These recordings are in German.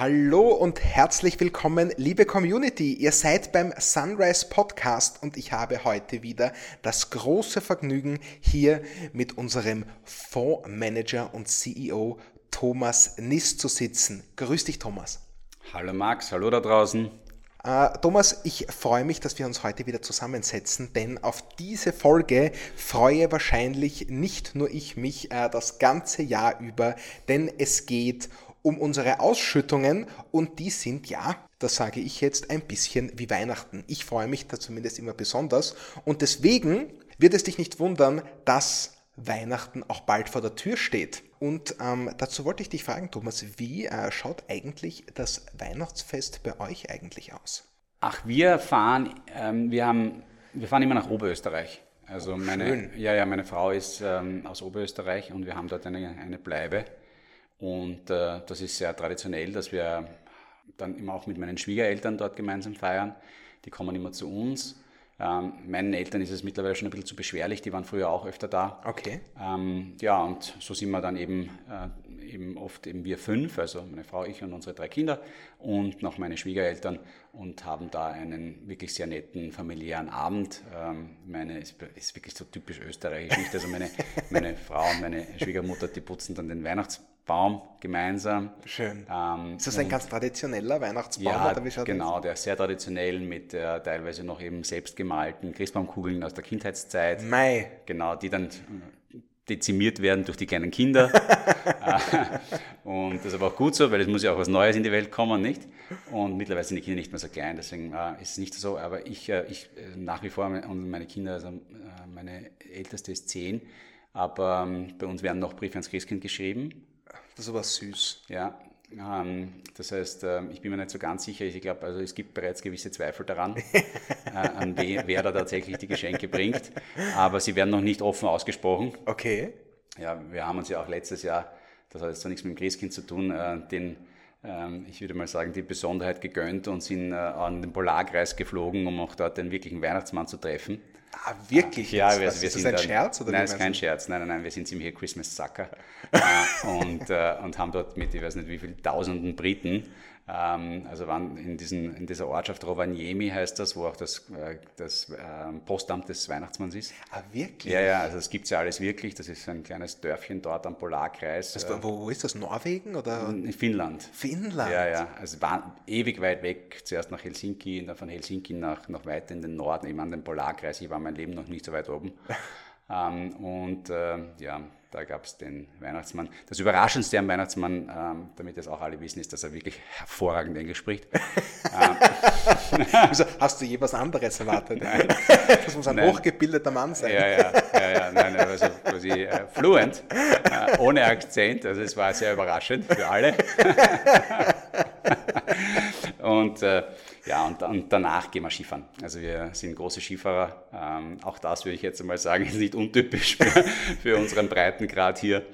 Hallo und herzlich willkommen, liebe Community. Ihr seid beim Sunrise Podcast und ich habe heute wieder das große Vergnügen, hier mit unserem Fondsmanager und CEO Thomas Niss zu sitzen. Grüß dich, Thomas. Hallo Max, hallo da draußen. Uh, Thomas, ich freue mich, dass wir uns heute wieder zusammensetzen, denn auf diese Folge freue wahrscheinlich nicht nur ich mich uh, das ganze Jahr über, denn es geht um unsere Ausschüttungen und die sind ja, das sage ich jetzt, ein bisschen wie Weihnachten. Ich freue mich da zumindest immer besonders und deswegen wird es dich nicht wundern, dass Weihnachten auch bald vor der Tür steht. Und ähm, dazu wollte ich dich fragen, Thomas, wie äh, schaut eigentlich das Weihnachtsfest bei euch eigentlich aus? Ach, wir fahren, ähm, wir haben, wir fahren immer nach Oberösterreich. Also meine, ja, ja, meine Frau ist ähm, aus Oberösterreich und wir haben dort eine, eine Bleibe. Und äh, das ist sehr traditionell, dass wir dann immer auch mit meinen Schwiegereltern dort gemeinsam feiern. Die kommen immer zu uns ähm, meinen Eltern ist es mittlerweile schon ein bisschen zu beschwerlich, die waren früher auch öfter da. Okay. Ähm, ja, und so sind wir dann eben, äh, eben oft eben wir fünf, also meine Frau, ich und unsere drei Kinder und noch meine Schwiegereltern und haben da einen wirklich sehr netten familiären Abend. Ähm, meine ist, ist wirklich so typisch österreichisch, nicht? Also meine, meine Frau und meine Schwiegermutter, die putzen dann den Weihnachtsbaum Baum gemeinsam. Schön. Ähm, ist das ein ganz traditioneller Weihnachtsbaum? Ja, oder wie schaut genau, das? der ist sehr traditionell mit äh, teilweise noch eben selbstgemalten Christbaumkugeln aus der Kindheitszeit. Mai. Genau, die dann dezimiert werden durch die kleinen Kinder. und das ist aber auch gut so, weil es muss ja auch was Neues in die Welt kommen, nicht? Und mittlerweile sind die Kinder nicht mehr so klein, deswegen äh, ist es nicht so. Aber ich, äh, ich äh, nach wie vor und meine Kinder, also äh, meine älteste ist zehn, aber ähm, bei uns werden noch Briefe ans Christkind geschrieben das ist aber süß. Ja, ähm, das heißt, äh, ich bin mir nicht so ganz sicher. Ich glaube, also es gibt bereits gewisse Zweifel daran, äh, an we, wer da tatsächlich die Geschenke bringt. Aber sie werden noch nicht offen ausgesprochen. Okay. Ja, wir haben uns ja auch letztes Jahr, das hat jetzt zwar nichts mit dem Christkind zu tun, äh, den ähm, ich würde mal sagen, die Besonderheit gegönnt und sind an den Polarkreis geflogen, um auch dort den wirklichen Weihnachtsmann zu treffen. Ah, wirklich? Ja, wir, wir ist sind das ein dann, Scherz? Oder nein, ist kein Scherz. Nein, nein, nein, wir sind ziemlich Christmas Sucker äh, und, äh, und haben dort mit, ich weiß nicht wie vielen tausenden Briten also waren in, diesen, in dieser Ortschaft Rovaniemi heißt das, wo auch das, äh, das ähm, Postamt des Weihnachtsmanns ist. Ah, wirklich? Ja, ja, also das gibt es ja alles wirklich. Das ist ein kleines Dörfchen dort am Polarkreis. Also, wo, ist das? Norwegen oder? In Finnland. Finnland? Ja, ja. Also war ewig weit weg. Zuerst nach Helsinki, dann von Helsinki nach, noch weiter in den Norden, eben an den Polarkreis. Ich war mein Leben noch nicht so weit oben. ähm, und äh, ja, da gab es den Weihnachtsmann. Das Überraschendste am Weihnachtsmann, ähm, damit das auch alle wissen, ist, dass er wirklich hervorragend Englisch spricht. ähm. also, hast du je was anderes erwartet? Nein. Das muss ein nein. hochgebildeter Mann sein. Ja, ja, ja, ja nein, also quasi äh, fluent, äh, ohne Akzent. Also es war sehr überraschend für alle. Und äh, ja, und, und, danach gehen wir Skifahren. Also wir sind große Skifahrer. Ähm, auch das würde ich jetzt einmal sagen, ist nicht untypisch für, für unseren Breitengrad hier.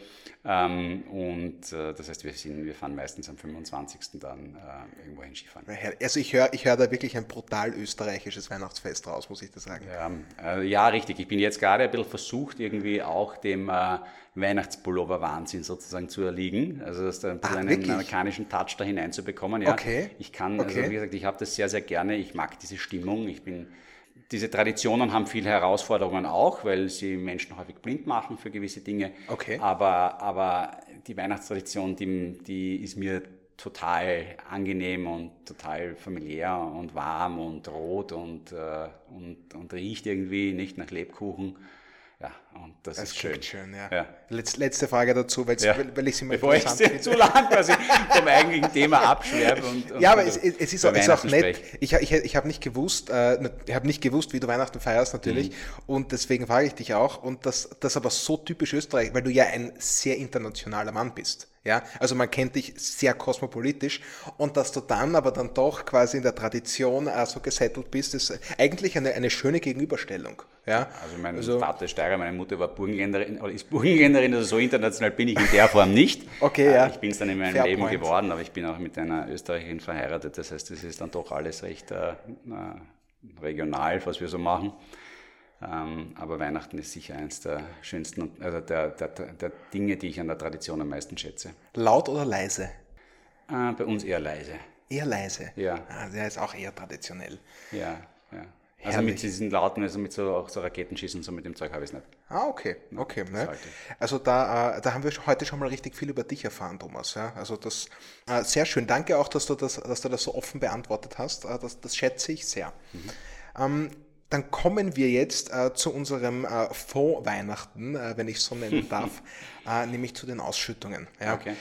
Ähm, und äh, das heißt, wir, sind, wir fahren meistens am 25. dann äh, irgendwo hin Skifahren. Also ich höre ich hör da wirklich ein brutal österreichisches Weihnachtsfest raus, muss ich das sagen. Ja, äh, ja richtig. Ich bin jetzt gerade ein bisschen versucht, irgendwie auch dem äh, Weihnachtspullover-Wahnsinn sozusagen zu erliegen. Also das ein bisschen ah, einen amerikanischen Touch da hineinzubekommen. Ja, okay. Ich kann, also okay. also wie gesagt, ich habe das sehr, sehr gerne. Ich mag diese Stimmung. Ich bin diese Traditionen haben viele Herausforderungen auch, weil sie Menschen häufig blind machen für gewisse Dinge. Okay. Aber, aber die Weihnachtstradition, die, die ist mir total angenehm und total familiär und warm und rot und, äh, und, und riecht irgendwie nicht nach Lebkuchen. Ja, und das, das ist schön. schön ja. ja. Letzte Frage dazu, ja. weil ich sie mal Bevor ich sie zu lang quasi vom eigentlichen Thema abschwärme. Und, und ja, aber es, es ist, auch, ist auch nett. Ich, ich, ich habe nicht gewusst, äh, ich habe nicht gewusst, wie du Weihnachten feierst natürlich. Mhm. Und deswegen frage ich dich auch. Und das, das aber so typisch Österreich, weil du ja ein sehr internationaler Mann bist. Ja, also man kennt dich sehr kosmopolitisch und dass du dann aber dann doch quasi in der Tradition äh, so gesettelt bist, ist eigentlich eine, eine schöne Gegenüberstellung. Ja? Also mein also, Vater ist Steirer, meine Mutter war Burgenländerin oder ist Burgenländerin, also so international bin ich in der Form nicht. Okay, ja. Äh, ich bin es dann in meinem Fair Leben point. geworden, aber ich bin auch mit einer Österreicherin verheiratet, das heißt, es ist dann doch alles recht äh, regional, was wir so machen. Ähm, aber Weihnachten ist sicher eines der schönsten, also der, der, der Dinge, die ich an der Tradition am meisten schätze. Laut oder leise? Äh, bei uns eher leise. Eher leise? Ja. Ah, der ist auch eher traditionell. Ja, ja. Also mit diesen Lauten, also mit so, auch so Raketenschießen, so mit dem Zeug habe ich es nicht. Ah, okay, okay. Ne? Also da, äh, da haben wir heute schon mal richtig viel über dich erfahren, Thomas. Ja? Also das äh, sehr schön. Danke auch, dass du das, dass du das so offen beantwortet hast. Äh, das, das schätze ich sehr. Mhm. Ähm, dann kommen wir jetzt äh, zu unserem äh, Fonds-Weihnachten, äh, wenn ich so nennen darf, äh, nämlich zu den Ausschüttungen. Ja? Okay.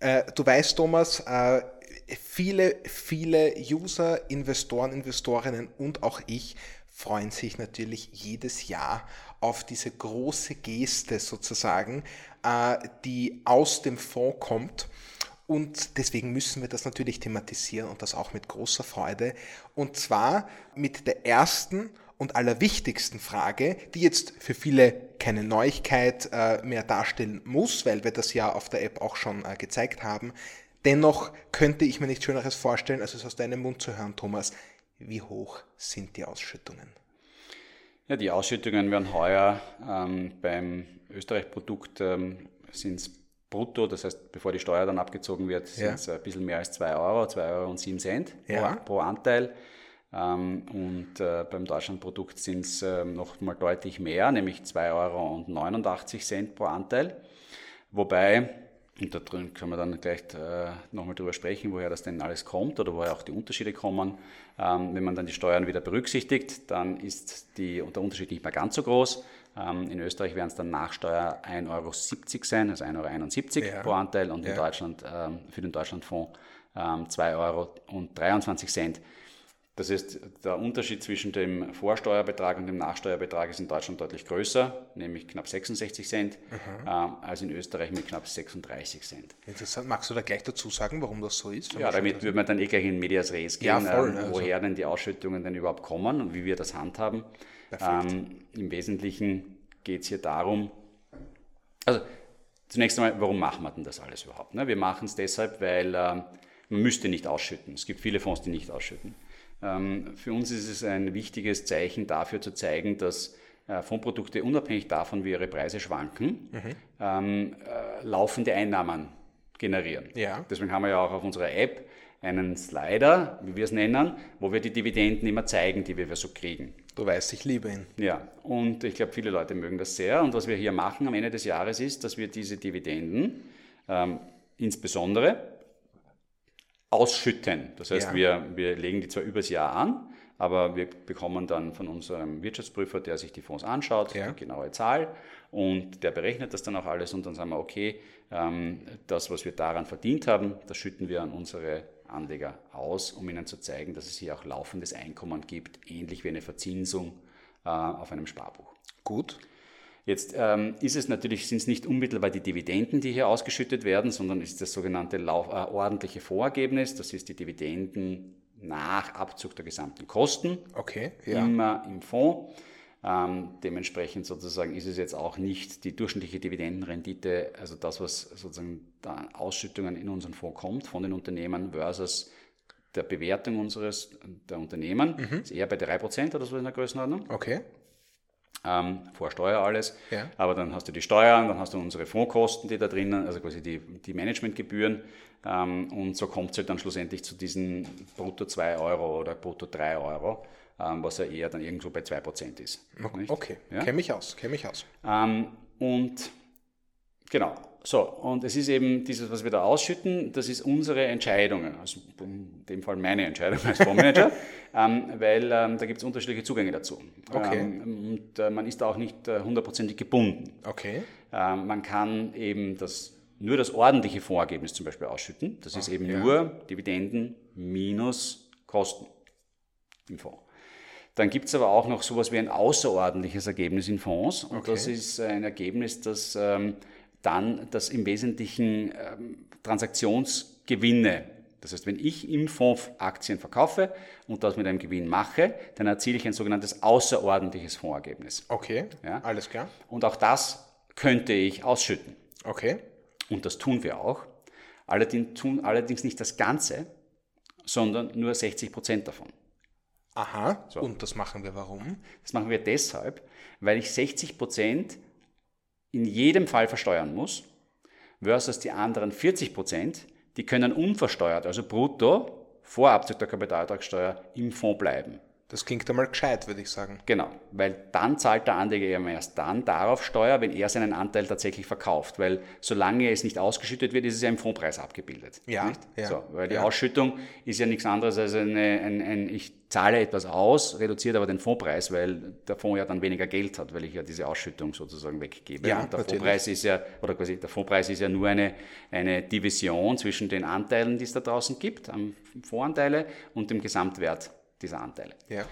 Äh, du weißt, Thomas, äh, viele, viele User, Investoren, Investorinnen und auch ich freuen sich natürlich jedes Jahr auf diese große Geste sozusagen, äh, die aus dem Fonds kommt. Und deswegen müssen wir das natürlich thematisieren und das auch mit großer Freude. Und zwar mit der ersten und allerwichtigsten Frage, die jetzt für viele keine Neuigkeit äh, mehr darstellen muss, weil wir das ja auf der App auch schon äh, gezeigt haben. Dennoch könnte ich mir nichts Schöneres vorstellen, als es aus deinem Mund zu hören, Thomas. Wie hoch sind die Ausschüttungen? Ja, die Ausschüttungen werden heuer ähm, beim Österreich-Produkt ähm, sind es brutto, das heißt, bevor die Steuer dann abgezogen wird, sind es ja. ein bisschen mehr als 2 Euro, 2 Euro und 7 Cent ja. pro, pro, Anteil. Ähm, und äh, beim Deutschlandprodukt sind es äh, noch mal deutlich mehr, nämlich 2 Euro und 89 Cent pro Anteil. Wobei und da drin können wir dann gleich äh, nochmal drüber sprechen, woher das denn alles kommt oder woher auch die Unterschiede kommen. Ähm, wenn man dann die Steuern wieder berücksichtigt, dann ist die, der Unterschied nicht mehr ganz so groß. Ähm, in Österreich werden es dann nach Steuer 1,70 Euro sein, also 1,71 Euro ja. pro Anteil und in ja. Deutschland ähm, für den Deutschlandfonds ähm, 2,23 Euro. Das heißt, der Unterschied zwischen dem Vorsteuerbetrag und dem Nachsteuerbetrag ist in Deutschland deutlich größer, nämlich knapp 66 Cent, mhm. äh, als in Österreich mit knapp 36 Cent. Interessant. Magst du da gleich dazu sagen, warum das so ist? Ja, damit würde man dann eh gleich in Medias Res gehen, ja, voll, äh, woher also. denn die Ausschüttungen denn überhaupt kommen und wie wir das handhaben. Ähm, Im Wesentlichen geht es hier darum, also zunächst einmal, warum machen wir denn das alles überhaupt? Ne? Wir machen es deshalb, weil äh, man müsste nicht ausschütten. Es gibt viele Fonds, die nicht ausschütten. Ähm, für uns ist es ein wichtiges Zeichen dafür zu zeigen, dass äh, Fondprodukte unabhängig davon, wie ihre Preise schwanken, mhm. ähm, äh, laufende Einnahmen generieren. Ja. Deswegen haben wir ja auch auf unserer App einen Slider, wie wir es nennen, wo wir die Dividenden immer zeigen, die wir so kriegen. Du weißt, ich liebe ihn. Ja, und ich glaube, viele Leute mögen das sehr. Und was wir hier machen am Ende des Jahres ist, dass wir diese Dividenden ähm, insbesondere ausschütten. Das heißt, ja. wir, wir legen die zwar übers Jahr an, aber wir bekommen dann von unserem Wirtschaftsprüfer, der sich die Fonds anschaut, ja. die genaue Zahl und der berechnet das dann auch alles und dann sagen wir, okay, ähm, das, was wir daran verdient haben, das schütten wir an unsere Anleger aus, um ihnen zu zeigen, dass es hier auch laufendes Einkommen gibt, ähnlich wie eine Verzinsung äh, auf einem Sparbuch. Gut. Jetzt ähm, ist es natürlich, sind es nicht unmittelbar die Dividenden, die hier ausgeschüttet werden, sondern ist das sogenannte Lauf, äh, ordentliche Vorergebnis. Das ist die Dividenden nach Abzug der gesamten Kosten. Okay. Ja. Immer im Fonds. Ähm, dementsprechend sozusagen ist es jetzt auch nicht die durchschnittliche Dividendenrendite, also das, was sozusagen da Ausschüttungen in unseren Fonds kommt von den Unternehmen versus der Bewertung unseres der Unternehmen, mhm. ist eher bei 3% oder so in der Größenordnung. Okay ähm, vor Steuer alles. Ja. Aber dann hast du die Steuern, dann hast du unsere Fondskosten, die da drinnen, also quasi die, die Managementgebühren. Ähm, und so kommt es halt dann schlussendlich zu diesen brutto 2 Euro oder brutto 3 Euro, ähm, was ja eher dann irgendwo bei 2% ist. Nicht? Okay, ja? kenne mich aus, kenne mich aus. Ähm, und genau, so, und es ist eben dieses, was wir da ausschütten, das ist unsere Entscheidung, also in dem Fall meine Entscheidung als Fondsmanager, ähm, weil ähm, da gibt es unterschiedliche Zugänge dazu. Okay. Ähm, und äh, man ist da auch nicht äh, hundertprozentig gebunden. Okay. Ähm, man kann eben das, nur das ordentliche Vorergebnis zum Beispiel ausschütten. Das ist Ach, eben ja. nur Dividenden minus Kosten im Fonds. Dann gibt es aber auch noch sowas wie ein außerordentliches Ergebnis in Fonds. Und okay. das ist ein Ergebnis, das ähm, dann das im Wesentlichen ähm, Transaktionsgewinne. Das heißt, wenn ich im Fonds Aktien verkaufe und das mit einem Gewinn mache, dann erziele ich ein sogenanntes außerordentliches Fondsergebnis. Okay, ja? alles klar. Und auch das könnte ich ausschütten. Okay. Und das tun wir auch. Allerdings tun allerdings nicht das Ganze, sondern nur 60 Prozent davon. Aha, so. und das machen wir warum? Das machen wir deshalb, weil ich 60 Prozent in jedem Fall versteuern muss, versus die anderen 40 Prozent, die können unversteuert, also brutto, vor Abzug der Kapitalertragssteuer im Fonds bleiben. Das klingt einmal gescheit, würde ich sagen. Genau, weil dann zahlt der Anleger eben erst dann darauf Steuer, wenn er seinen Anteil tatsächlich verkauft. Weil solange es nicht ausgeschüttet wird, ist es ja im Fondspreis abgebildet. Ja. ja so, weil die ja. Ausschüttung ist ja nichts anderes als eine, ein, ein, ich zahle etwas aus, reduziert aber den Fondspreis, weil der Fonds ja dann weniger Geld hat, weil ich ja diese Ausschüttung sozusagen weggebe. Ja, Und der natürlich. Fondspreis ist ja, oder quasi der Fondspreis ist ja nur eine, eine Division zwischen den Anteilen, die es da draußen gibt, am Fondsanteile und dem Gesamtwert dieser Anteile. Ja.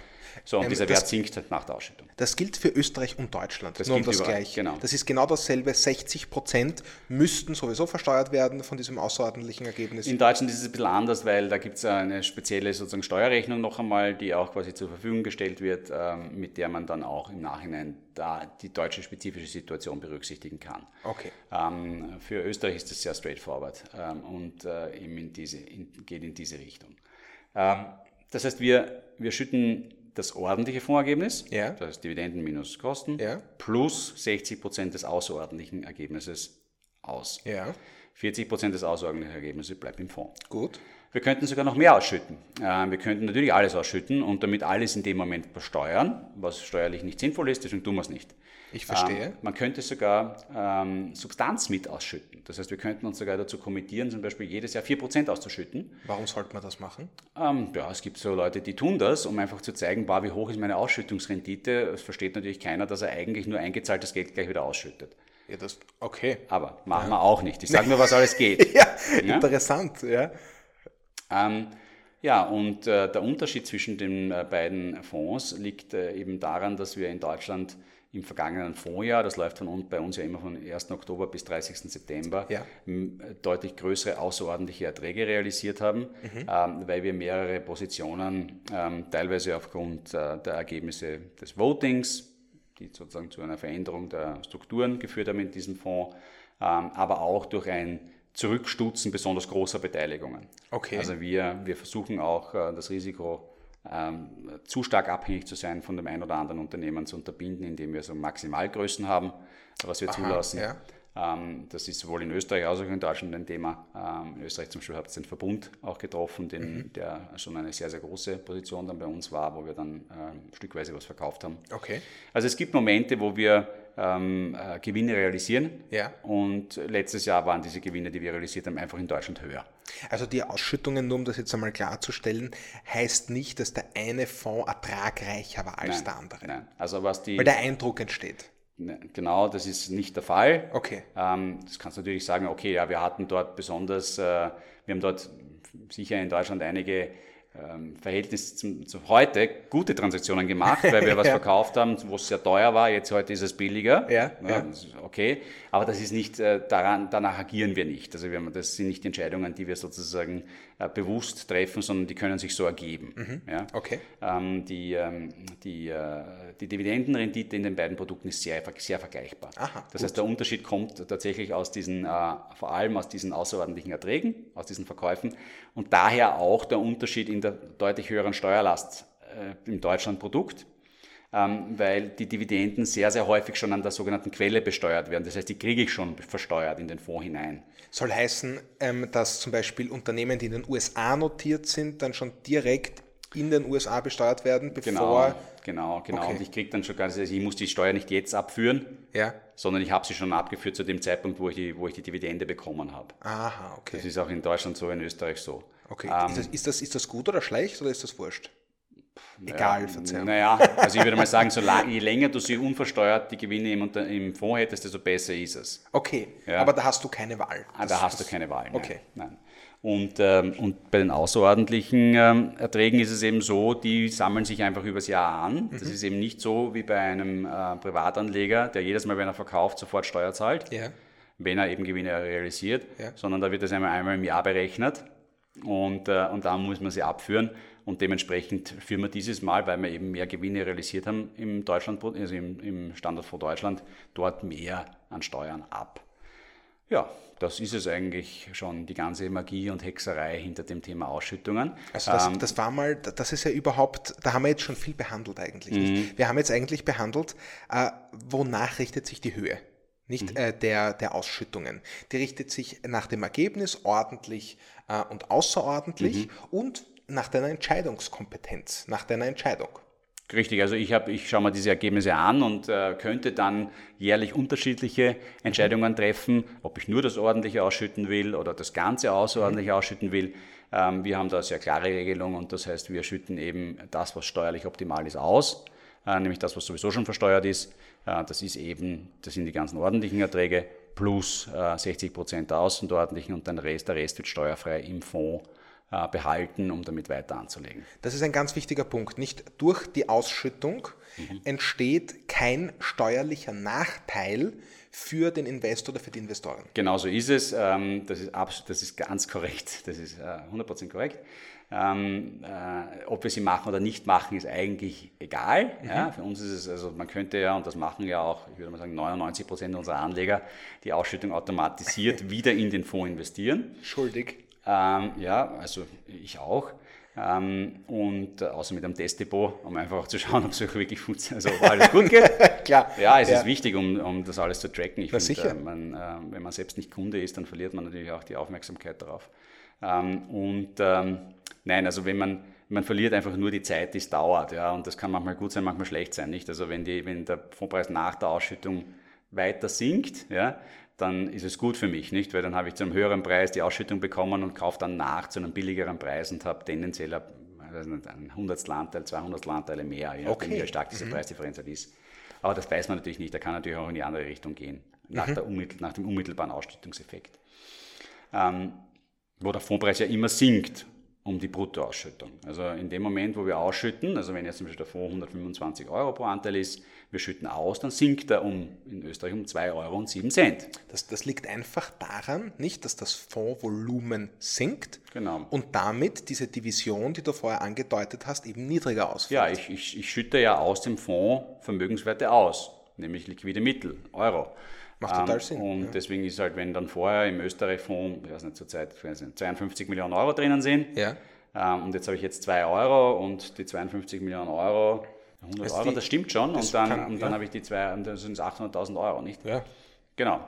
So, und Ähm, dieser Wert sinkt halt nach der Ausschüttung. Das gilt für Österreich und Deutschland. Das nur um das überall, gleich. genau. Das ist genau dasselbe. 60 Prozent müssten sowieso versteuert werden von diesem außerordentlichen Ergebnis. In Deutschland ist es ein bisschen anders, weil da gibt es eine spezielle sozusagen Steuerrechnung noch einmal, die auch quasi zur Verfügung gestellt wird, ähm, mit der man dann auch im Nachhinein da die deutsche spezifische Situation berücksichtigen kann. Okay. Ähm, für Österreich ist das sehr straightforward ähm, und äh, eben in diese, in, geht in diese Richtung. Ähm, das heißt, wir, wir schütten das ordentliche Fondsergebnis, Ja. das heißt Dividenden minus Kosten, Ja. plus 60 Prozent des außerordentlichen Ergebnisses aus. Ja, 40 Prozent des außerordentlichen Ergebnisses bleibt im Fonds. gut. Wir könnten sogar noch mehr ausschütten. Äh, Wir könnten natürlich alles ausschütten und damit alles in dem Moment versteuern, was steuerlich nicht sinnvoll ist, deswegen tun wir es nicht. Ich verstehe. Ähm, man könnte sogar ähm, Substanz mit ausschütten. Das heißt, wir könnten uns sogar dazu kommittieren, zum Beispiel jedes Jahr 4% auszuschütten. Warum sollte man das machen? Ähm, ja, es gibt so Leute, die tun das, um einfach zu zeigen, boah, wie hoch ist meine Ausschüttungsrendite. Es versteht natürlich keiner, dass er eigentlich nur eingezahltes Geld gleich wieder ausschüttet. Ja, das, okay. Aber machen wir auch nicht. Ich sage nur, was alles geht. Ja, Ja? interessant. Ja. Ähm, ja, und äh, der Unterschied zwischen den äh, beiden Fonds liegt äh, eben daran, dass wir in Deutschland im vergangenen Fondsjahr, das läuft von bei uns ja immer von 1. Oktober bis 30. September, Ja. deutlich größere außerordentliche Erträge realisiert haben, ähm, weil wir mehrere Positionen, ähm, teilweise aufgrund äh, der Ergebnisse des Votings, die sozusagen zu einer Veränderung der Strukturen geführt haben in diesem Fonds, ähm, aber auch durch ein Zurückstutzen besonders großer Beteiligungen. Okay. Also wir, wir versuchen auch äh, das Risiko ähm, zu stark abhängig zu sein von dem ein oder anderen Unternehmen zu unterbinden, indem wir so Maximalgrößen haben, was wir zulassen. ja. Ähm, das ist sowohl in Österreich als auch in Deutschland ein Thema. Ähm, in Österreich zum Beispiel hat es den Verbund auch getroffen, den, Mhm. der schon eine sehr, sehr große Position dann bei uns war, wo wir dann ähm, stückweise was verkauft haben. Okay. Also es gibt Momente, wo wir ähm, äh, Gewinne realisieren Ja. und letztes Jahr waren diese Gewinne, die wir realisiert haben, einfach in Deutschland höher. Also die Ausschüttungen, nur um das jetzt einmal klarzustellen, heißt nicht, dass der eine Fonds ertragreicher war als Nein, der andere. Nein. Also was die Weil der Eindruck entsteht. Ne, Genau, das ist nicht der Fall. Okay. Ähm, das kannst du natürlich sagen, okay, ja, wir hatten dort besonders, äh, wir haben dort sicher in Deutschland einige ähm, Verhältnis zum, zu heute gute Transaktionen gemacht, weil wir was Ja. verkauft haben, wo es sehr teuer war, jetzt heute ist es billiger. Ja, ja. okay, aber das ist nicht, äh, daran, danach agieren wir nicht. Also wir, haben- das sind nicht Entscheidungen, die wir sozusagen äh, bewusst treffen, sondern die können sich so ergeben. Ja? Mhm. Okay. Ähm, die, ähm, die, äh, die Dividendenrendite in den beiden Produkten ist sehr, sehr vergleichbar. Aha, das heißt, der Unterschied kommt tatsächlich aus diesen, äh, vor allem aus diesen außerordentlichen Erträgen, aus diesen Verkäufen und daher auch der Unterschied in der deutlich höheren Steuerlast äh, im Deutschlandprodukt. Ähm, weil die Dividenden sehr, sehr häufig schon an der sogenannten Quelle besteuert werden. Das heißt, die kriege ich schon versteuert in den Fonds hinein. Soll heißen, ähm, dass zum Beispiel Unternehmen, die in den USA notiert sind, dann schon direkt in den USA besteuert werden, bevor. Genau, genau, genau. Okay. Und ich kriege dann schon ganz, also ich muss die Steuer nicht jetzt abführen, Ja. sondern ich habe sie schon abgeführt zu dem Zeitpunkt, wo ich die, wo ich die Dividende bekommen habe. Aha, okay. Das ist auch in Deutschland so, in Österreich so. okay. Ähm, ist, das, ist, das, ist das gut oder schlecht oder ist das wurscht? Egal, Verzeihung. Naja, also ich würde mal sagen, so lang, je länger du sie unversteuert die Gewinne im, im Fonds hättest, desto besser ist es. Okay, Ja. aber da hast du keine Wahl. Ah, da hast du keine Wahl. Nein. Okay. Nein. Und, ähm, und bei den außerordentlichen ähm, Erträgen ist es eben so, die sammeln sich einfach übers Jahr an. Das ist eben nicht so wie bei einem äh, Privatanleger, der jedes Mal, wenn er verkauft, sofort Steuer zahlt, Ja. wenn er eben Gewinne realisiert, Ja. sondern da wird das einmal, einmal im Jahr berechnet und, äh, und dann muss man sie abführen. Und dementsprechend führen wir dieses Mal, weil wir eben mehr Gewinne realisiert haben im Deutschland, also im, im Standardfonds Deutschland, dort mehr an Steuern ab. Ja, das ist es eigentlich schon, die ganze Magie und Hexerei hinter dem Thema Ausschüttungen. Also das, Ähm, das war mal, das ist ja überhaupt, da haben wir jetzt schon viel behandelt eigentlich. Mhm. Nicht? Wir haben jetzt eigentlich behandelt, äh, wonach richtet sich die Höhe. nicht mhm. äh, der, der Ausschüttungen. Die richtet sich nach dem Ergebnis ordentlich äh, und außerordentlich mhm. und nach deiner Entscheidungskompetenz, nach deiner Entscheidung. Richtig, also ich, ich schaue mir diese Ergebnisse an und äh, könnte dann jährlich unterschiedliche Entscheidungen treffen, ob ich nur das ordentliche ausschütten will oder das Ganze außerordentlich ausschütten will. Ähm, wir haben da sehr klare Regelungen und das heißt, wir schütten eben das, was steuerlich optimal ist, aus, äh, nämlich das, was sowieso schon versteuert ist. Äh, das ist eben, das sind die ganzen ordentlichen Erträge plus äh, 60 Prozent der außerordentlichen und dann Rest, der Rest wird steuerfrei im Fonds äh, behalten, um damit weiter anzulegen. Das ist ein ganz wichtiger Punkt. Nicht durch die Ausschüttung mhm. entsteht kein steuerlicher Nachteil für den Investor oder für die Investoren. Genau so ist es. Ähm, das ist, das ist ganz korrekt. Das ist 100% äh, korrekt. Ähm, äh, ob wir sie machen oder nicht machen, ist eigentlich egal. Mhm. Ja, für uns ist es, also man könnte ja, und das machen ja auch, ich würde mal sagen, 99 Prozent unserer Anleger, die Ausschüttung automatisiert wieder in den Fonds investieren. Schuldig. Ähm, ja, also ich auch. Ähm, und außer mit einem Testdepot, um einfach zu schauen, ob es wirklich funktioniert, also ob alles gut geht. Klar. Ja, es ja. ist wichtig, um, um das alles zu tracken. Ich finde, äh, man, äh, wenn man selbst nicht Kunde ist, dann verliert man natürlich auch die Aufmerksamkeit darauf. Ähm, und ähm, nein, also wenn man, man verliert einfach nur die Zeit, die es dauert, ja, und das kann manchmal gut sein, manchmal schlecht sein, nicht? Also wenn, die, wenn der Fondspreis nach der Ausschüttung weiter sinkt, ja, dann ist es gut für mich, nicht? Weil dann habe ich zu einem höheren Preis die Ausschüttung bekommen und kaufe dann nach zu einem billigeren Preis und habe tendenziell ein Hundertstel Anteil, 200 Anteile mehr, je nachdem, okay. wie stark diese mhm. Preisdifferenz halt ist. Aber das weiß man natürlich nicht, da kann natürlich auch in die andere Richtung gehen, nach, mhm. nach dem unmittelbaren Ausschüttungseffekt. Ähm, wo der Fondspreis ja immer sinkt um die Bruttoausschüttung. Also in dem Moment, wo wir ausschütten, also wenn jetzt zum Beispiel der Fonds 125 Euro pro Anteil ist, wir schütten aus, dann sinkt er um, in Österreich um 2,07 Euro. Das, das liegt einfach daran, nicht, dass das Fondsvolumen sinkt genau. und damit diese Division, die du vorher angedeutet hast, eben niedriger ausfällt. Ja, ich, ich, ich schütte ja aus dem Fonds Vermögenswerte aus, nämlich liquide Mittel, Euro. Macht total ähm, Sinn. Und ja. deswegen ist halt, wenn dann vorher im Österreich-Fonds, ich weiß nicht, zurzeit 52 Millionen Euro drinnen sind, ja. ähm, und jetzt habe ich jetzt 2 Euro und die 52 Millionen Euro, 100 also Euro, die, das stimmt schon, das und dann, kann, und dann ja. habe ich die zwei, und dann sind es 800.000 Euro, nicht? Ja. Genau.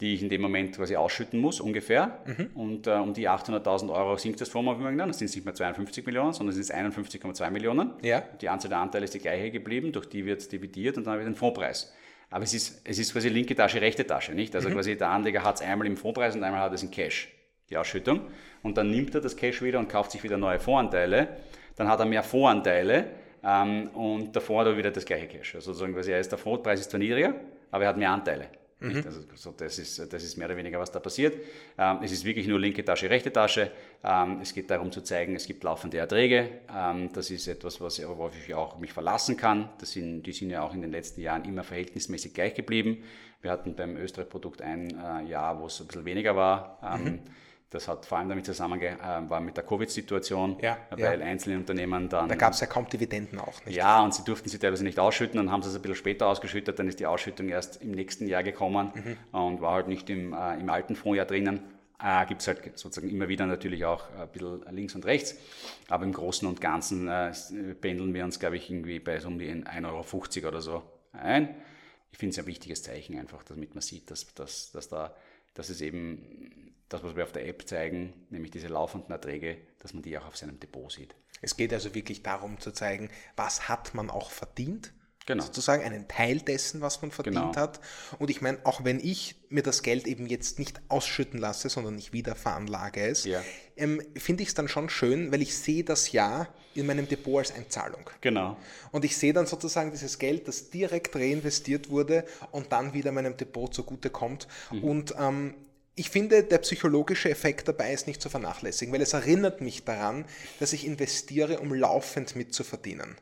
Die ich in dem Moment quasi ausschütten muss, ungefähr. Mhm. Und äh, um die 800.000 Euro sinkt das Fondsvermögen dann. Das sind nicht mehr 52 Millionen, sondern es sind 51,2 Millionen. Ja. Die Anzahl der Anteile ist die gleiche geblieben, durch die wird es dividiert und dann habe ich den Fondspreis. Aber es ist, es ist quasi linke Tasche, rechte Tasche, nicht? Also mhm. quasi der Anleger hat es einmal im Fondspreis und einmal hat es in Cash, die Ausschüttung. Und dann nimmt er das Cash wieder und kauft sich wieder neue Fondsanteile. Dann hat er mehr Fondsanteile ähm, und davor hat er wieder das gleiche Cash. Also sozusagen quasi, er ist, der Fondspreis ist zwar niedriger, aber er hat mehr Anteile. Mhm. Also, so, das, ist, das ist mehr oder weniger, was da passiert. Ähm, es ist wirklich nur linke Tasche, rechte Tasche. Ähm, es geht darum zu zeigen, es gibt laufende Erträge. Ähm, das ist etwas, was, worauf ich auch mich verlassen kann. Das sind, die sind ja auch in den letzten Jahren immer verhältnismäßig gleich geblieben. Wir hatten beim Österreich-Produkt ein äh, Jahr, wo es ein bisschen weniger war. Ähm, mhm. Das hat vor allem damit zusammengehangen, äh, mit der Covid-Situation, ja, weil ja. einzelne Unternehmen dann. Da gab es ja kaum Dividenden auch nicht. Ja, und sie durften sie teilweise nicht ausschütten, dann haben sie es ein bisschen später ausgeschüttet, dann ist die Ausschüttung erst im nächsten Jahr gekommen mhm. und war halt nicht im, äh, im alten Fondsjahr drinnen. Äh, Gibt es halt sozusagen immer wieder natürlich auch ein bisschen links und rechts, aber im Großen und Ganzen äh, pendeln wir uns, glaube ich, irgendwie bei so um die 1,50 Euro oder so ein. Ich finde es ein wichtiges Zeichen einfach, damit man sieht, dass, dass, dass, da, dass es eben das, was wir auf der App zeigen, nämlich diese laufenden Erträge, dass man die auch auf seinem Depot sieht. Es geht also wirklich darum zu zeigen, was hat man auch verdient. Genau. Sozusagen einen Teil dessen, was man verdient genau. hat. Und ich meine, auch wenn ich mir das Geld eben jetzt nicht ausschütten lasse, sondern ich wieder veranlage es, ja. ähm, finde ich es dann schon schön, weil ich sehe das ja in meinem Depot als Einzahlung. Genau. Und ich sehe dann sozusagen dieses Geld, das direkt reinvestiert wurde und dann wieder meinem Depot zugutekommt. Mhm. Und ähm, ich finde, der psychologische Effekt dabei ist nicht zu vernachlässigen, weil es erinnert mich daran, dass ich investiere, um laufend mitzuverdienen.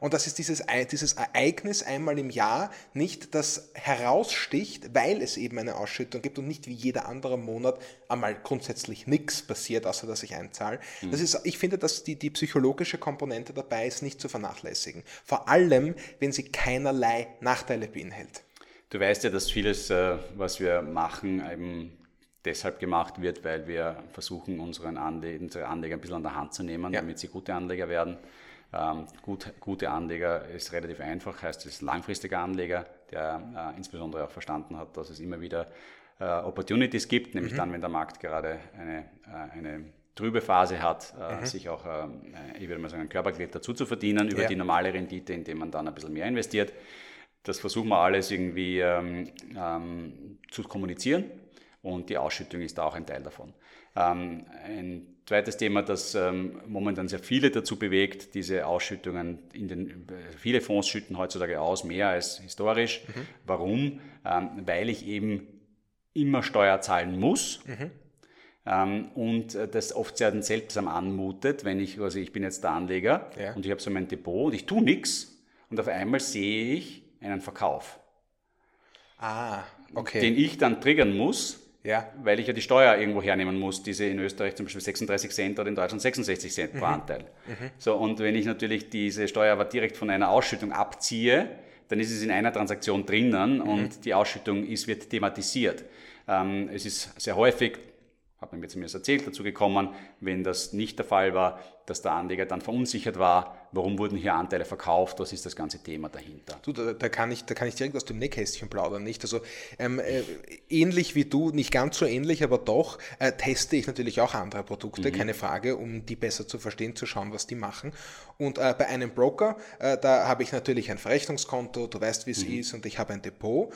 Und das ist dieses, dieses Ereignis einmal im Jahr nicht, das heraussticht, weil es eben eine Ausschüttung gibt und nicht wie jeder andere Monat einmal grundsätzlich nichts passiert, außer dass ich einzahle. Mhm. Das ist, ich finde, dass die, die psychologische Komponente dabei ist nicht zu vernachlässigen. Vor allem, wenn sie keinerlei Nachteile beinhält. Du weißt ja, dass vieles, äh, was wir machen, eben deshalb gemacht wird, weil wir versuchen, unseren Anleger, unsere Anleger ein bisschen an der Hand zu nehmen, ja. damit sie gute Anleger werden. Ähm, gut, gute Anleger ist relativ einfach, heißt es langfristiger Anleger, der äh, insbesondere auch verstanden hat, dass es immer wieder äh, Opportunities gibt, nämlich mhm. dann, wenn der Markt gerade eine, äh, eine trübe Phase hat, äh, mhm. sich auch, ähm, ich würde mal sagen, ein Körperglied dazu zu verdienen über ja. die normale Rendite, indem man dann ein bisschen mehr investiert. Das versuchen wir alles irgendwie ähm, ähm, zu kommunizieren und die Ausschüttung ist da auch ein Teil davon. Ähm, ein zweites Thema, das ähm, momentan sehr viele dazu bewegt, diese Ausschüttungen in den, viele Fonds schütten heutzutage aus, mehr als historisch. Mhm. Warum? Ähm, weil ich eben immer Steuer zahlen muss. Mhm. Ähm, und das oft sehr seltsam anmutet, wenn ich, also ich bin jetzt der Anleger ja. und ich habe so mein Depot und ich tue nichts und auf einmal sehe ich einen Verkauf. Ah, okay. Den ich dann triggern muss, ja. weil ich ja die Steuer irgendwo hernehmen muss, diese in Österreich zum Beispiel 36 Cent oder in Deutschland 66 Cent mhm. pro Anteil. Mhm. So, und wenn ich natürlich diese Steuer aber direkt von einer Ausschüttung abziehe, dann ist es in einer Transaktion drinnen mhm. und die Ausschüttung ist, wird thematisiert. Ähm, es ist sehr häufig, hat man mir zumindest erzählt, dazu gekommen, wenn das nicht der Fall war, dass der Anleger dann verunsichert war, warum wurden hier Anteile verkauft, was ist das ganze Thema dahinter. Du, da, da kann, ich, da kann ich direkt aus dem Nähkästchen plaudern, nicht? Also ähm, äh, ähnlich wie du, nicht ganz so ähnlich, aber doch, äh, teste ich natürlich auch andere Produkte, mhm. keine Frage, um die besser zu verstehen, zu schauen, was die machen. Und äh, bei einem Broker, äh, da habe ich natürlich ein Verrechnungskonto, du weißt, wie es mhm. ist, und ich habe ein Depot.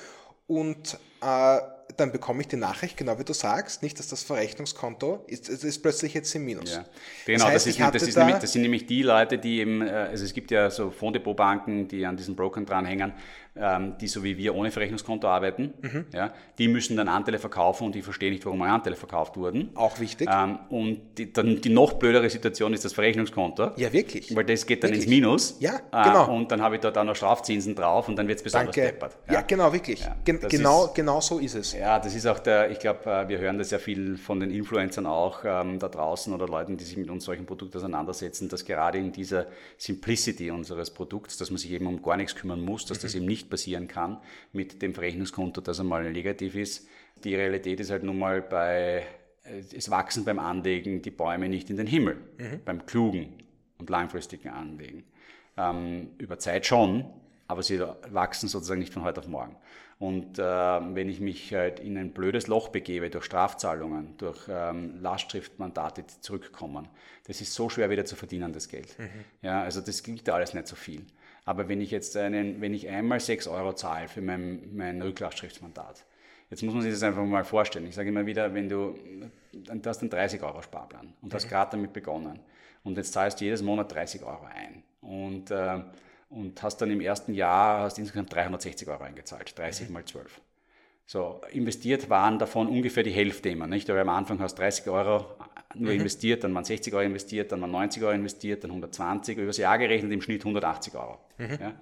Und äh, dann bekomme ich die Nachricht, genau wie du sagst, nicht, dass das Verrechnungskonto ist, es ist plötzlich jetzt im Minus. Ja. Genau, das, heißt, das, ist, das, ist da nämlich, das sind nämlich die Leute, die eben, äh, also es gibt ja so Fonddepotbanken, die an diesen Brokern dranhängen, ähm, die so wie wir ohne Verrechnungskonto arbeiten, mhm. ja, die müssen dann Anteile verkaufen und die verstehen nicht, warum Anteile verkauft wurden. Auch wichtig. Ähm, und die, dann die noch blödere Situation ist das Verrechnungskonto. Ja, wirklich. Weil das geht dann wirklich? ins Minus. Ja, genau. Äh, und dann habe ich dort auch noch Strafzinsen drauf und dann wird es besonders Danke. deppert. Ja. ja, genau, wirklich. Ja, Gen genau, ist, genau so ist es. Ja, das ist auch der, ich glaube, äh, wir hören das ja viel von den Influencern auch ähm, da draußen oder Leuten, die sich mit uns solchen Produkten auseinandersetzen, dass gerade in dieser Simplicity unseres Produkts, dass man sich eben um gar nichts kümmern muss, dass mhm. das eben nicht passieren kann, mit dem Verrechnungskonto, das einmal negativ ist. Die Realität ist halt nun mal bei, äh, es wachsen beim Anlegen die Bäume nicht in den Himmel, mhm. beim klugen und langfristigen Anlegen. Ähm, über Zeit schon, aber sie wachsen sozusagen nicht von heute auf morgen. Und äh, wenn ich mich halt in ein blödes Loch begebe durch Strafzahlungen, durch ähm, Lastschriftmandate, die zurückkommen, das ist so schwer wieder zu verdienen, das Geld. Mhm. Ja, also das gilt alles nicht so viel. Aber wenn ich jetzt einen, wenn ich einmal 6 Euro zahle für mein, mein Rücklassschriftsmandat, jetzt muss man sich das einfach mal vorstellen. Ich sage immer wieder, wenn du, du hast einen 30 Euro Sparplan und hast mhm. gerade damit begonnen und jetzt zahlst du jedes Monat 30 Euro ein und, äh, und hast dann im ersten Jahr hast insgesamt 360 Euro eingezahlt, 30 mhm. mal 12. So, investiert waren davon ungefähr die Hälfte immer, nicht? Aber am Anfang hast du 30 Euro nur mhm. investiert, dann waren 60 Euro investiert, dann waren 90 Euro investiert, dann 120, übers Jahr gerechnet im Schnitt 180 Euro. Mhm. Ja?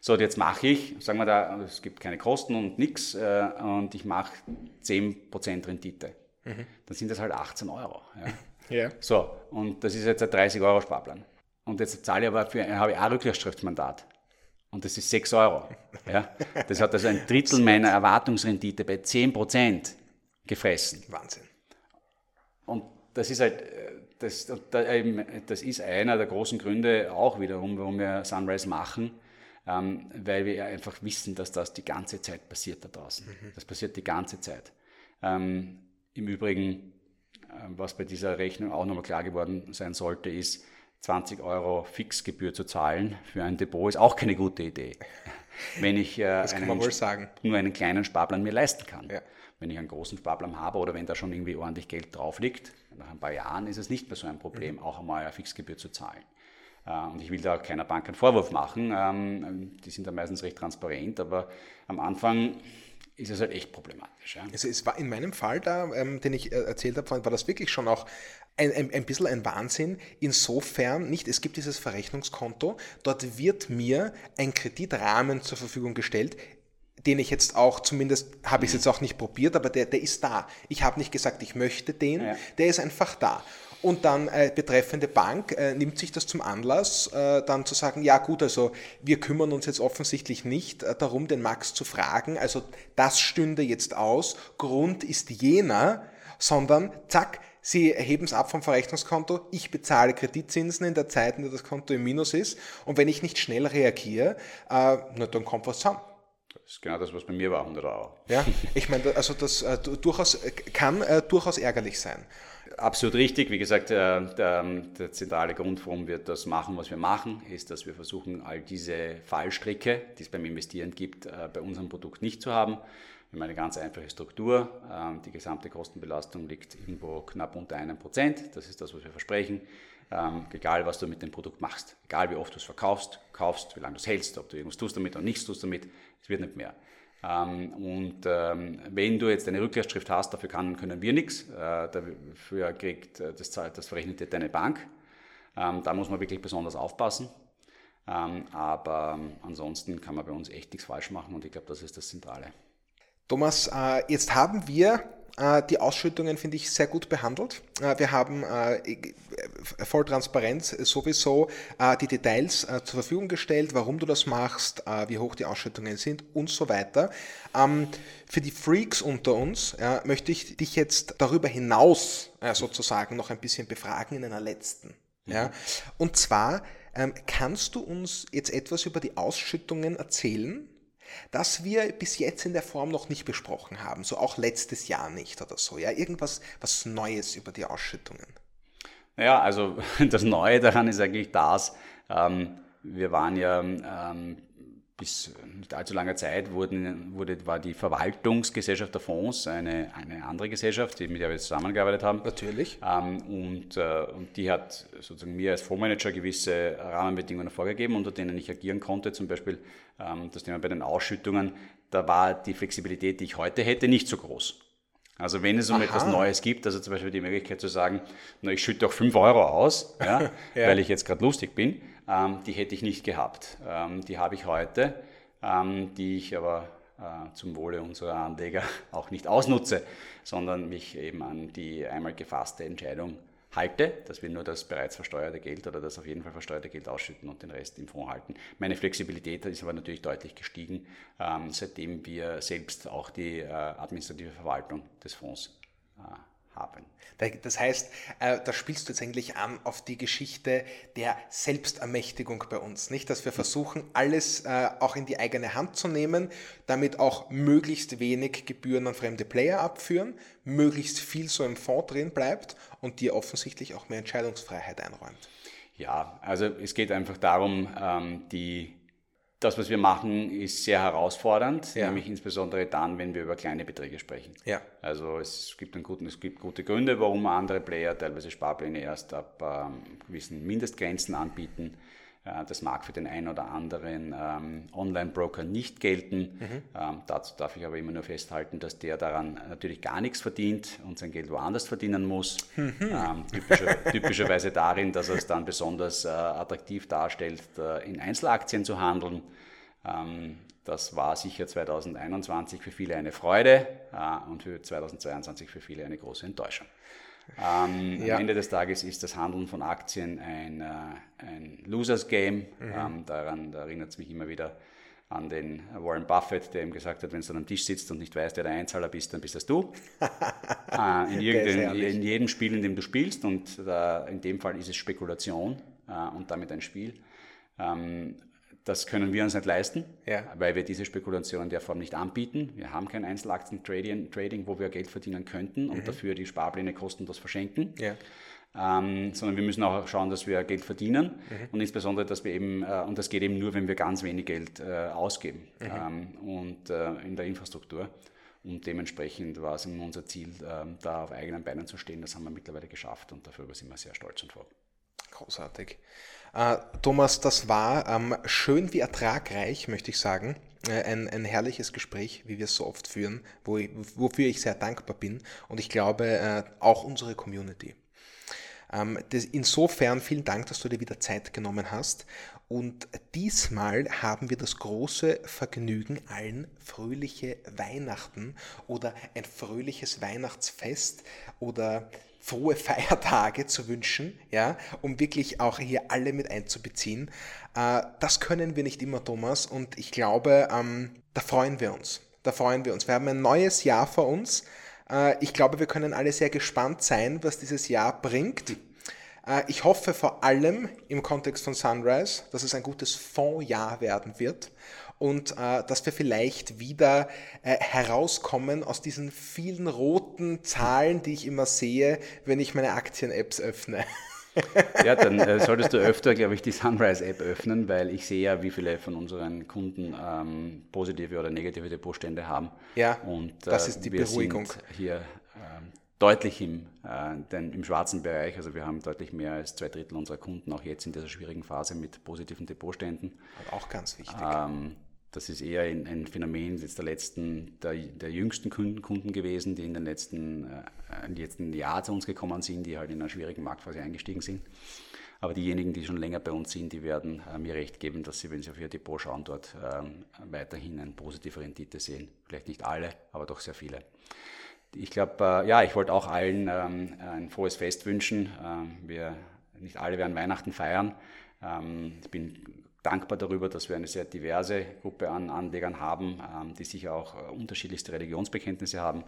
So, jetzt mache ich, sagen wir da, es gibt keine Kosten und nichts, äh, und ich mache 10% Rendite. Mhm. Dann sind das halt 18 Euro. Ja? ja. So, und das ist jetzt ein 30 Euro Sparplan. Und jetzt zahle ich aber für, habe ich ein Rücklassschriftsmandat. Und das ist 6 Euro. Ja? Das hat also ein Drittel meiner Erwartungsrendite bei 10% gefressen. Wahnsinn. Und das ist halt, das, das ist einer der großen Gründe auch wiederum, warum wir Sunrise machen, ähm, weil wir einfach wissen, dass das die ganze Zeit passiert da draußen. Mhm. Das passiert die ganze Zeit. Ähm, Im Übrigen, äh, was bei dieser Rechnung auch nochmal klar geworden sein sollte, ist, 20 Euro Fixgebühr zu zahlen für ein Depot ist auch keine gute Idee. Wenn ich äh, einen, nur einen kleinen Sparplan mir leisten kann. Ja. Wenn ich einen großen Sparplan habe oder wenn da schon irgendwie ordentlich Geld drauf liegt, nach ein paar Jahren ist es nicht mehr so ein Problem, mhm. auch einmal eine Fixgebühr zu zahlen. Äh, und ich will da keiner Bank einen Vorwurf machen, ähm, die sind da meistens recht transparent, aber am Anfang ist es halt echt problematisch. Ja. Also es war in meinem Fall da, ähm, den ich äh, erzählt habe, war das wirklich schon auch ein, ein, ein bisschen ein Wahnsinn. Insofern nicht, es gibt dieses Verrechnungskonto, dort wird mir ein Kreditrahmen zur Verfügung gestellt, den ich jetzt auch, zumindest habe ich es jetzt auch nicht probiert, aber der, der ist da. Ich habe nicht gesagt, ich möchte den, ja. der ist einfach da. Und dann äh, betreffende Bank äh, nimmt sich das zum Anlass, äh, dann zu sagen, ja gut, also wir kümmern uns jetzt offensichtlich nicht äh, darum, den Max zu fragen, also das stünde jetzt aus, Grund ist jener, sondern zack, Sie heben es ab vom Verrechnungskonto, ich bezahle Kreditzinsen in der Zeit, in der das Konto im Minus ist und wenn ich nicht schnell reagiere, äh, na, dann kommt was zusammen. Das ist genau das, was bei mir war, 100 Euro. Ja, ich meine, also das äh, durchaus, kann äh, durchaus ärgerlich sein. Absolut richtig. Wie gesagt, der, der, der, zentrale Grund, warum wir das machen, was wir machen, ist, dass wir versuchen, all diese Fallstricke, die es beim Investieren gibt, äh, bei unserem Produkt nicht zu haben. Wir haben eine ganz einfache Struktur. Ähm, die gesamte Kostenbelastung liegt irgendwo knapp unter einem Prozent. Das ist das, was wir versprechen. Ähm, egal, was du mit dem Produkt machst. Egal, wie oft du es verkaufst, kaufst, wie lange du es hältst, ob du irgendwas tust damit oder nichts tust damit, es wird nicht mehr. Ähm, und ähm, wenn du jetzt eine Rücklastschrift hast, dafür kann, können wir nichts. Äh, dafür kriegt äh, das, das verrechnet dir deine Bank. Ähm, da muss man wirklich besonders aufpassen. aber ansonsten kann man bei uns echt nichts falsch machen und ich glaube, das ist das Zentrale. Thomas, äh, jetzt haben wir die Ausschüttungen finde ich sehr gut behandelt. Äh, wir haben äh, voll Transparenz sowieso die Details zur Verfügung gestellt, warum du das machst, wie hoch die Ausschüttungen sind und so weiter. Ähm, für die Freaks unter uns möchte ich dich jetzt darüber hinaus sozusagen noch ein bisschen befragen in einer letzten. Mhm. Und zwar ähm, kannst du uns jetzt etwas über die Ausschüttungen erzählen, das wir bis jetzt in der Form noch nicht besprochen haben, so auch letztes Jahr nicht oder so. Ja, irgendwas was Neues über die Ausschüttungen. Ja, also das Neue daran ist eigentlich das, ähm, wir waren ja ähm, bis nicht allzu langer Zeit wurden, wurde, war die Verwaltungsgesellschaft der Fonds eine, eine andere Gesellschaft, mit der wir zusammengearbeitet haben. Natürlich. Ähm, und, äh, und die hat sozusagen mir als Fondsmanager gewisse Rahmenbedingungen vorgegeben, unter denen ich agieren konnte. Zum Beispiel ähm, das Thema bei den Ausschüttungen, da war die Flexibilität, die ich heute hätte, nicht so groß. Also wenn es um Aha. etwas Neues gibt, also zum Beispiel die Möglichkeit zu sagen, na, ich schütte auch 5 Euro aus, ja, ja. weil ich jetzt gerade lustig bin, ähm, die hätte ich nicht gehabt. Ähm, die habe ich heute, ähm, die ich aber äh, zum Wohle unserer Anleger auch nicht ausnutze, sondern mich eben an die einmal gefasste Entscheidung halte, dass wir nur das bereits versteuerte Geld oder das auf jeden Fall versteuerte Geld ausschütten und den Rest im Fonds halten. Meine Flexibilität ist aber natürlich deutlich gestiegen, ähm, seitdem wir selbst auch die äh, administrative Verwaltung des Fonds äh, haben. Das heißt, äh, da spielst du jetzt eigentlich an auf die Geschichte der Selbstermächtigung bei uns, nicht? Dass wir versuchen, alles äh, auch in die eigene Hand zu nehmen, damit auch möglichst wenig Gebühren an fremde Player abführen, möglichst viel so im Fonds drin bleibt und dir offensichtlich auch mehr Entscheidungsfreiheit einräumt. Ja, also es geht einfach darum, ähm, die das, was wir machen, ist sehr herausfordernd, ja. nämlich insbesondere dann, wenn wir über kleine Beträge sprechen. Ja. Also es gibt, einen guten, es gibt gute Gründe, warum andere Player teilweise Sparpläne erst ab ähm, gewissen Mindestgrenzen anbieten. Äh, das mag für den einen oder anderen ähm, Online-Broker nicht gelten. Mhm. Ähm, dazu darf ich aber immer nur festhalten, dass der daran natürlich gar nichts verdient und sein Geld woanders verdienen muss. Mhm. Ähm, typischer, typischerweise darin, dass er es dann besonders äh, attraktiv darstellt, äh, in Einzelaktien zu handeln. Ähm, das war sicher 2021 für viele eine Freude äh, und für 2022 für viele eine große Enttäuschung. Ähm, ja. Am Ende des Tages ist das Handeln von Aktien ein, äh, ein Losers Game. Mhm. Ähm, daran da erinnert es mich immer wieder an den Warren Buffett, der ihm gesagt hat, wenn du an einem Tisch sitzt und nicht weißt, wer der Einzahler bist, dann bist das du. äh, in, in, jedem Spiel, in dem du spielst, und äh, in dem Fall ist es Spekulation äh, und damit ein Spiel. Ähm, das können wir uns nicht leisten, ja. weil wir diese Spekulation in der Form nicht anbieten. Wir haben kein Einzelaktien-Trading, wo wir Geld verdienen könnten und mhm. dafür die Sparpläne kostenlos verschenken. Ja. Ähm, sondern wir müssen auch schauen, dass wir Geld verdienen mhm. und insbesondere, dass wir eben, äh, und das geht eben nur, wenn wir ganz wenig Geld äh, ausgeben mhm. ähm, und äh, in der Infrastruktur. Und dementsprechend war es unser Ziel, ähm, da auf eigenen Beinen zu stehen. Das haben wir mittlerweile geschafft und dafür sind wir sehr stolz und froh. Großartig. Äh, Thomas, das war ähm, schön wie ertragreich, möchte ich sagen. Äh, ein, ein herrliches Gespräch, wie wir es so oft führen, wo ich, wofür ich sehr dankbar bin und ich glaube äh, auch unsere Community. Ähm, das, insofern vielen Dank, dass du dir wieder Zeit genommen hast. Und diesmal haben wir das große Vergnügen, allen fröhliche Weihnachten oder ein fröhliches Weihnachtsfest oder frohe Feiertage zu wünschen, ja, um wirklich auch hier alle mit einzubeziehen. Äh, das können wir nicht immer, Thomas, und ich glaube, ähm, da freuen wir uns. Da freuen wir uns. Wir haben ein neues Jahr vor uns. Äh, ich glaube, wir können alle sehr gespannt sein, was dieses Jahr bringt. Äh, ich hoffe vor allem im Kontext von Sunrise, dass es ein gutes Fondsjahr werden wird und äh, dass wir vielleicht wieder äh, herauskommen aus diesen vielen roten Zahlen, die ich immer sehe, wenn ich meine Aktien-Apps öffne. Ja, dann äh, solltest du öfter, glaube ich, die Sunrise-App öffnen, weil ich sehe ja, wie viele von unseren Kunden ähm, positive oder negative Depotstände haben. Ja, und, äh, das ist die wir Beruhigung. Sind hier ähm, deutlich im, äh, denn im schwarzen Bereich. Also wir haben deutlich mehr als zwei Drittel unserer Kunden auch jetzt in dieser schwierigen Phase mit positiven Depotständen. auch ganz wichtig. Ähm, das ist eher ein, ein Phänomen jetzt der letzten, der, der jüngsten Kunden, Kunden, gewesen, die in den letzten, äh, letzten Jahr zu uns gekommen sind, die halt in einer schwierigen Marktphase eingestiegen sind. Aber diejenigen, die schon länger bei uns sind, die werden äh, mir recht geben, dass sie, wenn sie auf ihr Depot schauen, dort ähm, weiterhin eine positive Rendite sehen. Vielleicht nicht alle, aber doch sehr viele. Ich glaube, äh, ja, ich wollte auch allen ähm, ein frohes Fest wünschen. Ähm, wir nicht alle werden Weihnachten feiern. Ähm, ich bin dankbar darüber, dass wir eine sehr diverse Gruppe an Anlegern haben, ähm, die sicher auch äh, unterschiedlichste Religionsbekenntnisse haben.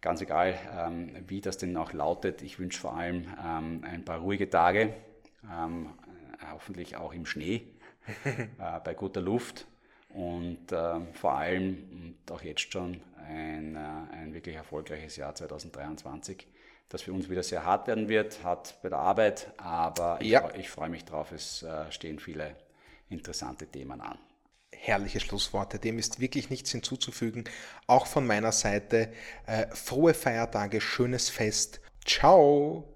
Ganz egal, ähm, wie das denn auch lautet, ich wünsche vor allem ähm, ein paar ruhige Tage, hoffentlich auch im Schnee, äh, bei guter Luft und vor allem und auch jetzt schon ein, äh, ein wirklich erfolgreiches Jahr 2023 das für uns wieder sehr hart werden wird, hart bei der Arbeit, aber ja. ich, ich freue mich drauf. Es stehen viele interessante Themen an. Herrliche Schlussworte, dem ist wirklich nichts hinzuzufügen. Auch von meiner Seite äh, frohe Feiertage, schönes Fest. Ciao!